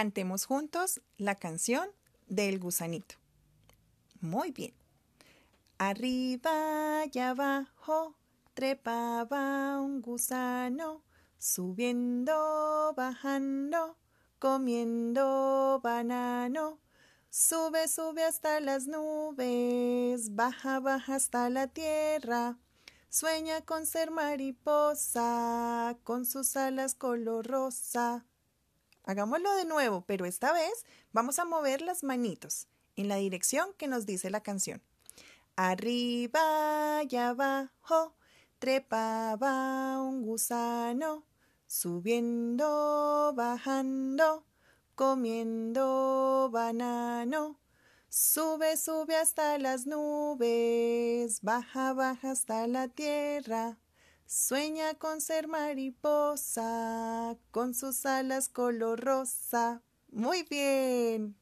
Cantemos juntos la canción del gusanito. Muy bien. Arriba y abajo trepaba un gusano, subiendo, bajando, comiendo banano. Sube, sube hasta las nubes, baja, baja hasta la tierra. Sueña con ser mariposa, con sus alas color rosa. Hagámoslo de nuevo, pero esta vez vamos a mover las manitos en la dirección que nos dice la canción. Arriba y abajo trepaba un gusano, subiendo, bajando, comiendo banano. Sube, sube hasta las nubes, baja, baja hasta la tierra. Sueña con ser mariposa, con sus alas color rosa. Muy bien.